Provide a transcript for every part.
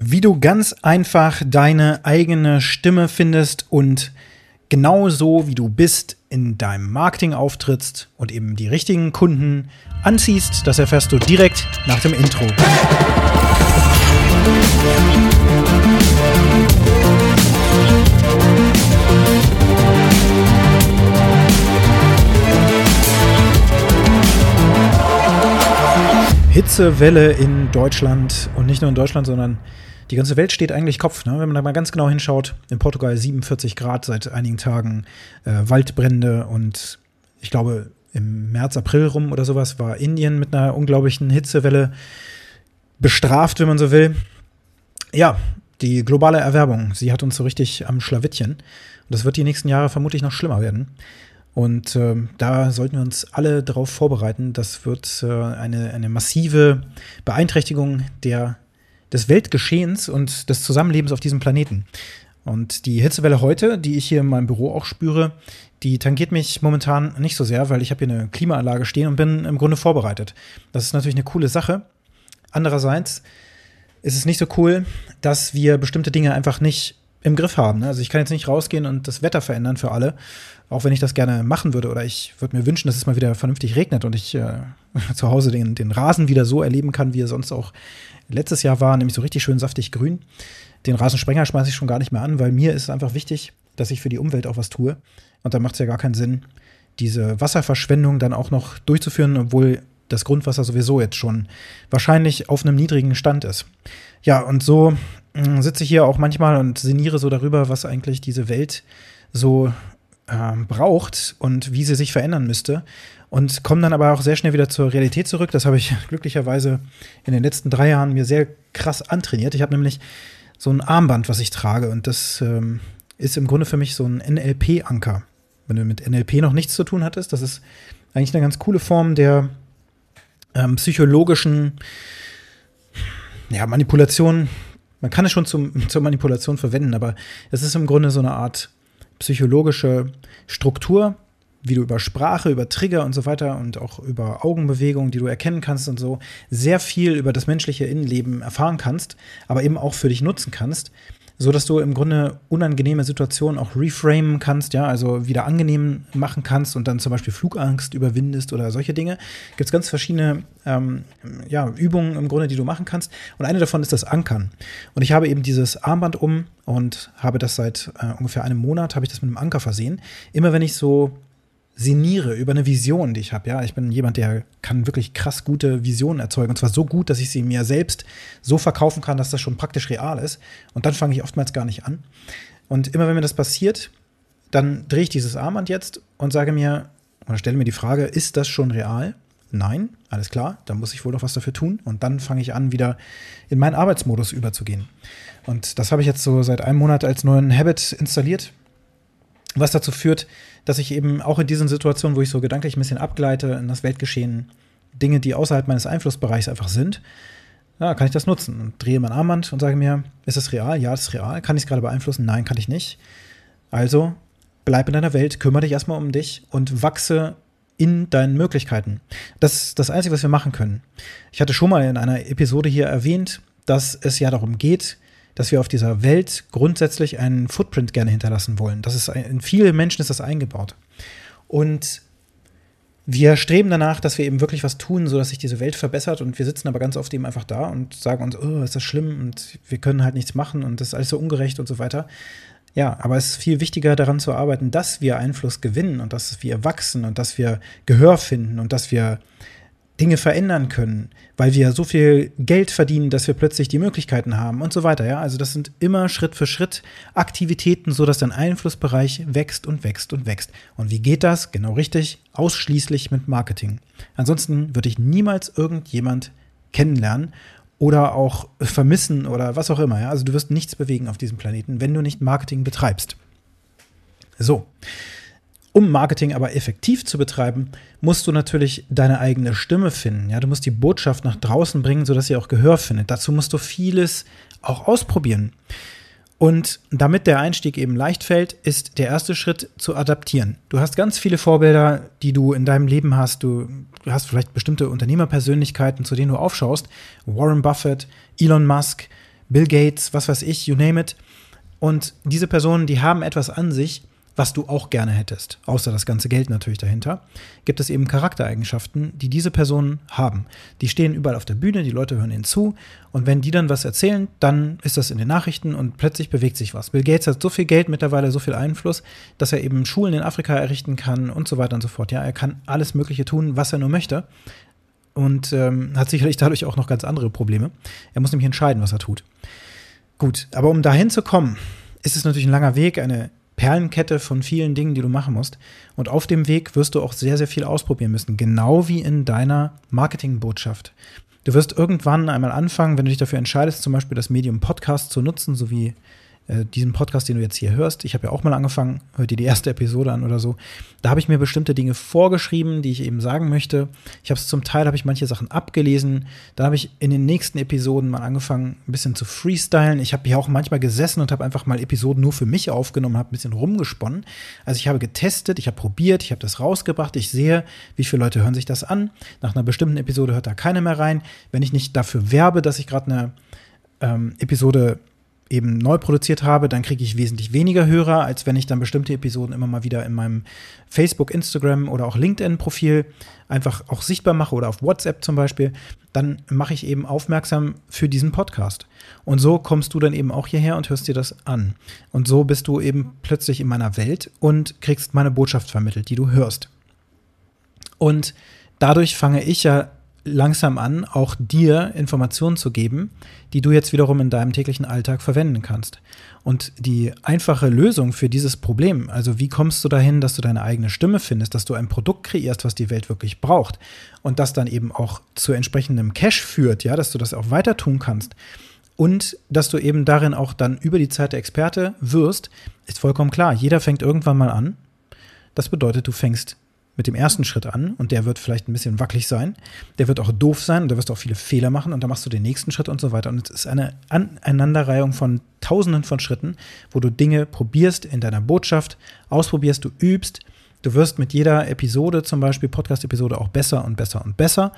wie du ganz einfach deine eigene Stimme findest und genau so, wie du bist, in deinem Marketing auftrittst und eben die richtigen Kunden anziehst, das erfährst du direkt nach dem Intro. Hitzewelle in Deutschland und nicht nur in Deutschland, sondern die ganze Welt steht eigentlich Kopf, ne? wenn man da mal ganz genau hinschaut. In Portugal 47 Grad seit einigen Tagen, äh, Waldbrände und ich glaube im März, April rum oder sowas war Indien mit einer unglaublichen Hitzewelle bestraft, wenn man so will. Ja, die globale Erwerbung, sie hat uns so richtig am Schlawittchen. Und das wird die nächsten Jahre vermutlich noch schlimmer werden. Und äh, da sollten wir uns alle darauf vorbereiten. Das wird äh, eine, eine massive Beeinträchtigung der des Weltgeschehens und des Zusammenlebens auf diesem Planeten. Und die Hitzewelle heute, die ich hier in meinem Büro auch spüre, die tangiert mich momentan nicht so sehr, weil ich habe hier eine Klimaanlage stehen und bin im Grunde vorbereitet. Das ist natürlich eine coole Sache. Andererseits ist es nicht so cool, dass wir bestimmte Dinge einfach nicht im Griff haben. Also ich kann jetzt nicht rausgehen und das Wetter verändern für alle, auch wenn ich das gerne machen würde. Oder ich würde mir wünschen, dass es mal wieder vernünftig regnet und ich äh, zu Hause den, den Rasen wieder so erleben kann, wie er sonst auch letztes Jahr war, nämlich so richtig schön saftig grün. Den Rasensprenger schmeiße ich schon gar nicht mehr an, weil mir ist es einfach wichtig, dass ich für die Umwelt auch was tue. Und da macht es ja gar keinen Sinn, diese Wasserverschwendung dann auch noch durchzuführen, obwohl das Grundwasser sowieso jetzt schon wahrscheinlich auf einem niedrigen Stand ist. Ja, und so sitze ich hier auch manchmal und sinniere so darüber, was eigentlich diese Welt so äh, braucht und wie sie sich verändern müsste und komme dann aber auch sehr schnell wieder zur Realität zurück. Das habe ich glücklicherweise in den letzten drei Jahren mir sehr krass antrainiert. Ich habe nämlich so ein Armband, was ich trage und das ähm, ist im Grunde für mich so ein NLP-Anker. Wenn du mit NLP noch nichts zu tun hattest, das ist eigentlich eine ganz coole Form der ähm, psychologischen ja, Manipulation. Man kann es schon zum, zur Manipulation verwenden, aber es ist im Grunde so eine Art psychologische Struktur, wie du über Sprache, über Trigger und so weiter und auch über Augenbewegungen, die du erkennen kannst und so, sehr viel über das menschliche Innenleben erfahren kannst, aber eben auch für dich nutzen kannst, so dass du im Grunde unangenehme Situationen auch reframen kannst, ja, also wieder angenehm machen kannst und dann zum Beispiel Flugangst überwindest oder solche Dinge. Gibt es ganz verschiedene ähm, ja, Übungen im Grunde, die du machen kannst. Und eine davon ist das Ankern. Und ich habe eben dieses Armband um und habe das seit äh, ungefähr einem Monat, habe ich das mit einem Anker versehen. Immer wenn ich so sinniere über eine Vision, die ich habe. Ja, ich bin jemand, der kann wirklich krass gute Visionen erzeugen. Und zwar so gut, dass ich sie mir selbst so verkaufen kann, dass das schon praktisch real ist. Und dann fange ich oftmals gar nicht an. Und immer wenn mir das passiert, dann drehe ich dieses Armband jetzt und sage mir, oder stelle mir die Frage, ist das schon real? Nein, alles klar, dann muss ich wohl noch was dafür tun. Und dann fange ich an, wieder in meinen Arbeitsmodus überzugehen. Und das habe ich jetzt so seit einem Monat als neuen Habit installiert, was dazu führt, dass ich eben auch in diesen Situationen, wo ich so gedanklich ein bisschen abgleite in das Weltgeschehen, Dinge, die außerhalb meines Einflussbereichs einfach sind, ja, kann ich das nutzen und drehe mein Armband und sage mir, ist das real? Ja, ist real. Kann ich es gerade beeinflussen? Nein, kann ich nicht. Also bleib in deiner Welt, kümmere dich erstmal um dich und wachse in deinen Möglichkeiten. Das ist das Einzige, was wir machen können. Ich hatte schon mal in einer Episode hier erwähnt, dass es ja darum geht, dass wir auf dieser Welt grundsätzlich einen Footprint gerne hinterlassen wollen. Das ist in viele Menschen ist das eingebaut. Und wir streben danach, dass wir eben wirklich was tun, sodass sich diese Welt verbessert und wir sitzen aber ganz oft eben einfach da und sagen uns, oh, ist das schlimm und wir können halt nichts machen und das ist alles so ungerecht und so weiter. Ja, aber es ist viel wichtiger daran zu arbeiten, dass wir Einfluss gewinnen und dass wir wachsen und dass wir Gehör finden und dass wir Dinge verändern können, weil wir so viel Geld verdienen, dass wir plötzlich die Möglichkeiten haben und so weiter. Ja, also das sind immer Schritt für Schritt Aktivitäten, so dass dein Einflussbereich wächst und wächst und wächst. Und wie geht das? Genau richtig, ausschließlich mit Marketing. Ansonsten würde ich niemals irgendjemand kennenlernen oder auch vermissen oder was auch immer. Ja, also du wirst nichts bewegen auf diesem Planeten, wenn du nicht Marketing betreibst. So. Um Marketing aber effektiv zu betreiben, musst du natürlich deine eigene Stimme finden. Ja, du musst die Botschaft nach draußen bringen, sodass sie auch Gehör findet. Dazu musst du vieles auch ausprobieren. Und damit der Einstieg eben leicht fällt, ist der erste Schritt zu adaptieren. Du hast ganz viele Vorbilder, die du in deinem Leben hast. Du, du hast vielleicht bestimmte Unternehmerpersönlichkeiten, zu denen du aufschaust. Warren Buffett, Elon Musk, Bill Gates, was weiß ich, you name it. Und diese Personen, die haben etwas an sich, was du auch gerne hättest, außer das ganze Geld natürlich dahinter, gibt es eben Charaktereigenschaften, die diese Personen haben. Die stehen überall auf der Bühne, die Leute hören ihnen zu und wenn die dann was erzählen, dann ist das in den Nachrichten und plötzlich bewegt sich was. Bill Gates hat so viel Geld mittlerweile, so viel Einfluss, dass er eben Schulen in Afrika errichten kann und so weiter und so fort. Ja, er kann alles Mögliche tun, was er nur möchte und ähm, hat sicherlich dadurch auch noch ganz andere Probleme. Er muss nämlich entscheiden, was er tut. Gut, aber um dahin zu kommen, ist es natürlich ein langer Weg, eine Perlenkette von vielen Dingen, die du machen musst. Und auf dem Weg wirst du auch sehr, sehr viel ausprobieren müssen, genau wie in deiner Marketingbotschaft. Du wirst irgendwann einmal anfangen, wenn du dich dafür entscheidest, zum Beispiel das Medium Podcast zu nutzen, so wie äh, diesen Podcast, den du jetzt hier hörst, ich habe ja auch mal angefangen, hört dir die erste Episode an oder so. Da habe ich mir bestimmte Dinge vorgeschrieben, die ich eben sagen möchte. Ich habe es zum Teil, habe ich manche Sachen abgelesen. Dann habe ich in den nächsten Episoden mal angefangen, ein bisschen zu freestylen. Ich habe hier auch manchmal gesessen und habe einfach mal Episoden nur für mich aufgenommen, habe ein bisschen rumgesponnen. Also ich habe getestet, ich habe probiert, ich habe das rausgebracht. Ich sehe, wie viele Leute hören sich das an. Nach einer bestimmten Episode hört da keiner mehr rein. Wenn ich nicht dafür werbe, dass ich gerade eine ähm, Episode eben neu produziert habe, dann kriege ich wesentlich weniger Hörer, als wenn ich dann bestimmte Episoden immer mal wieder in meinem Facebook, Instagram oder auch LinkedIn-Profil einfach auch sichtbar mache oder auf WhatsApp zum Beispiel, dann mache ich eben aufmerksam für diesen Podcast. Und so kommst du dann eben auch hierher und hörst dir das an. Und so bist du eben plötzlich in meiner Welt und kriegst meine Botschaft vermittelt, die du hörst. Und dadurch fange ich ja langsam an, auch dir Informationen zu geben, die du jetzt wiederum in deinem täglichen Alltag verwenden kannst. Und die einfache Lösung für dieses Problem, also wie kommst du dahin, dass du deine eigene Stimme findest, dass du ein Produkt kreierst, was die Welt wirklich braucht und das dann eben auch zu entsprechendem Cash führt, ja, dass du das auch weiter tun kannst und dass du eben darin auch dann über die Zeit der Experte wirst, ist vollkommen klar. Jeder fängt irgendwann mal an. Das bedeutet, du fängst mit dem ersten Schritt an und der wird vielleicht ein bisschen wackelig sein. Der wird auch doof sein und da wirst du auch viele Fehler machen und dann machst du den nächsten Schritt und so weiter. Und es ist eine Aneinanderreihung von tausenden von Schritten, wo du Dinge probierst in deiner Botschaft, ausprobierst, du übst. Du wirst mit jeder Episode, zum Beispiel Podcast-Episode, auch besser und besser und besser.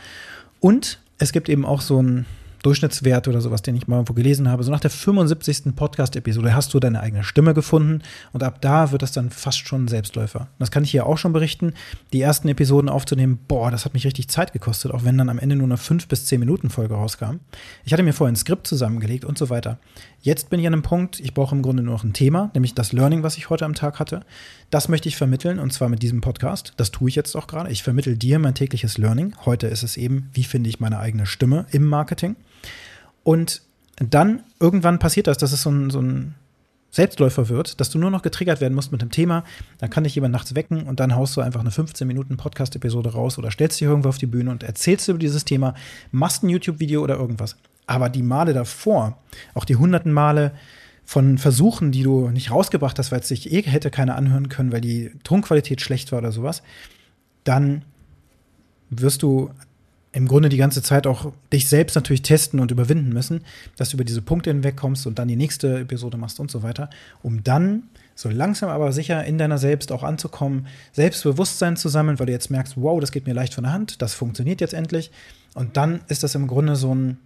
Und es gibt eben auch so ein Durchschnittswert oder sowas, den ich mal irgendwo gelesen habe. So nach der 75. Podcast-Episode hast du deine eigene Stimme gefunden und ab da wird das dann fast schon ein Selbstläufer. Das kann ich hier auch schon berichten. Die ersten Episoden aufzunehmen, boah, das hat mich richtig Zeit gekostet, auch wenn dann am Ende nur eine 5 bis 10 Minuten Folge rauskam. Ich hatte mir vorher ein Skript zusammengelegt und so weiter. Jetzt bin ich an einem Punkt, ich brauche im Grunde nur noch ein Thema, nämlich das Learning, was ich heute am Tag hatte. Das möchte ich vermitteln und zwar mit diesem Podcast. Das tue ich jetzt auch gerade. Ich vermittel dir mein tägliches Learning. Heute ist es eben, wie finde ich meine eigene Stimme im Marketing. Und dann irgendwann passiert das, dass es so ein, so ein Selbstläufer wird, dass du nur noch getriggert werden musst mit dem Thema. Dann kann dich jemand nachts wecken und dann haust du einfach eine 15 Minuten Podcast-Episode raus oder stellst dich irgendwo auf die Bühne und erzählst über dieses Thema, machst ein YouTube-Video oder irgendwas. Aber die Male davor, auch die hunderten Male von Versuchen, die du nicht rausgebracht hast, weil es sich eh hätte keiner anhören können, weil die Tonqualität schlecht war oder sowas, dann wirst du im Grunde die ganze Zeit auch dich selbst natürlich testen und überwinden müssen, dass du über diese Punkte hinwegkommst und dann die nächste Episode machst und so weiter, um dann so langsam aber sicher in deiner Selbst auch anzukommen, Selbstbewusstsein zu sammeln, weil du jetzt merkst, wow, das geht mir leicht von der Hand, das funktioniert jetzt endlich. Und dann ist das im Grunde so ein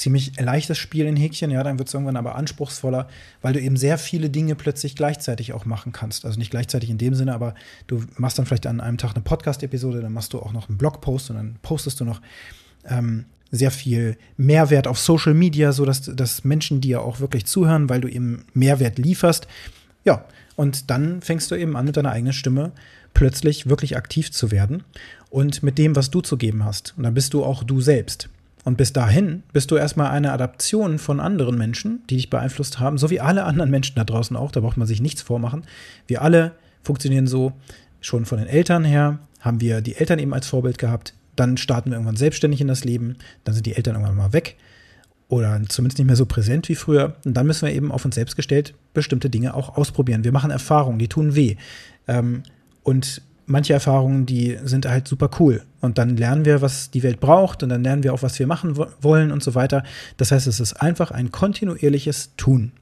ziemlich leichtes Spiel in Häkchen, ja, dann wird es irgendwann aber anspruchsvoller, weil du eben sehr viele Dinge plötzlich gleichzeitig auch machen kannst. Also nicht gleichzeitig in dem Sinne, aber du machst dann vielleicht an einem Tag eine Podcast-Episode, dann machst du auch noch einen Blogpost und dann postest du noch ähm, sehr viel Mehrwert auf Social Media, sodass dass Menschen dir auch wirklich zuhören, weil du eben Mehrwert lieferst. Ja, und dann fängst du eben an, mit deiner eigenen Stimme plötzlich wirklich aktiv zu werden und mit dem, was du zu geben hast. Und dann bist du auch du selbst. Und bis dahin bist du erstmal eine Adaption von anderen Menschen, die dich beeinflusst haben, so wie alle anderen Menschen da draußen auch. Da braucht man sich nichts vormachen. Wir alle funktionieren so. Schon von den Eltern her haben wir die Eltern eben als Vorbild gehabt. Dann starten wir irgendwann selbstständig in das Leben. Dann sind die Eltern irgendwann mal weg oder zumindest nicht mehr so präsent wie früher. Und dann müssen wir eben auf uns selbst gestellt bestimmte Dinge auch ausprobieren. Wir machen Erfahrungen, die tun weh. Ähm, und manche Erfahrungen, die sind halt super cool. Und dann lernen wir, was die Welt braucht und dann lernen wir auch, was wir machen wollen und so weiter. Das heißt, es ist einfach ein kontinuierliches Tun.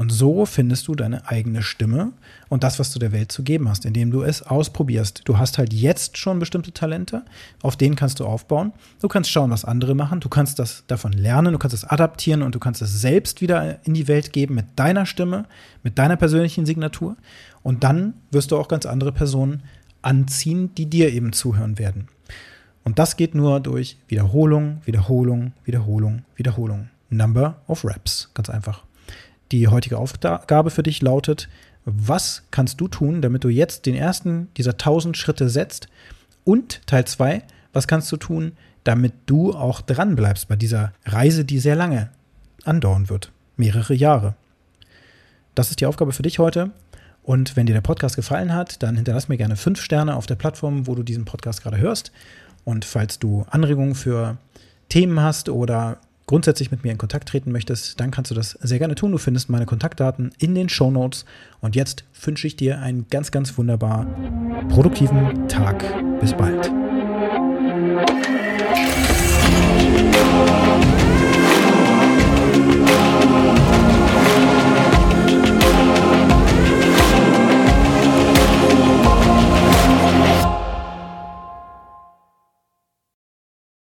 Und so findest du deine eigene Stimme und das, was du der Welt zu geben hast, indem du es ausprobierst. Du hast halt jetzt schon bestimmte Talente, auf denen kannst du aufbauen. Du kannst schauen, was andere machen. Du kannst das davon lernen, du kannst es adaptieren und du kannst es selbst wieder in die Welt geben mit deiner Stimme, mit deiner persönlichen Signatur. Und dann wirst du auch ganz andere Personen anziehen, die dir eben zuhören werden. Und das geht nur durch Wiederholung, Wiederholung, Wiederholung, Wiederholung. Number of Reps, ganz einfach. Die heutige Aufgabe für dich lautet, was kannst du tun, damit du jetzt den ersten dieser 1000 Schritte setzt? Und Teil 2, was kannst du tun, damit du auch dran bleibst bei dieser Reise, die sehr lange andauern wird, mehrere Jahre. Das ist die Aufgabe für dich heute. Und wenn dir der Podcast gefallen hat, dann hinterlass mir gerne fünf Sterne auf der Plattform, wo du diesen Podcast gerade hörst. Und falls du Anregungen für Themen hast oder grundsätzlich mit mir in Kontakt treten möchtest, dann kannst du das sehr gerne tun. Du findest meine Kontaktdaten in den Show Notes. Und jetzt wünsche ich dir einen ganz, ganz wunderbar produktiven Tag. Bis bald.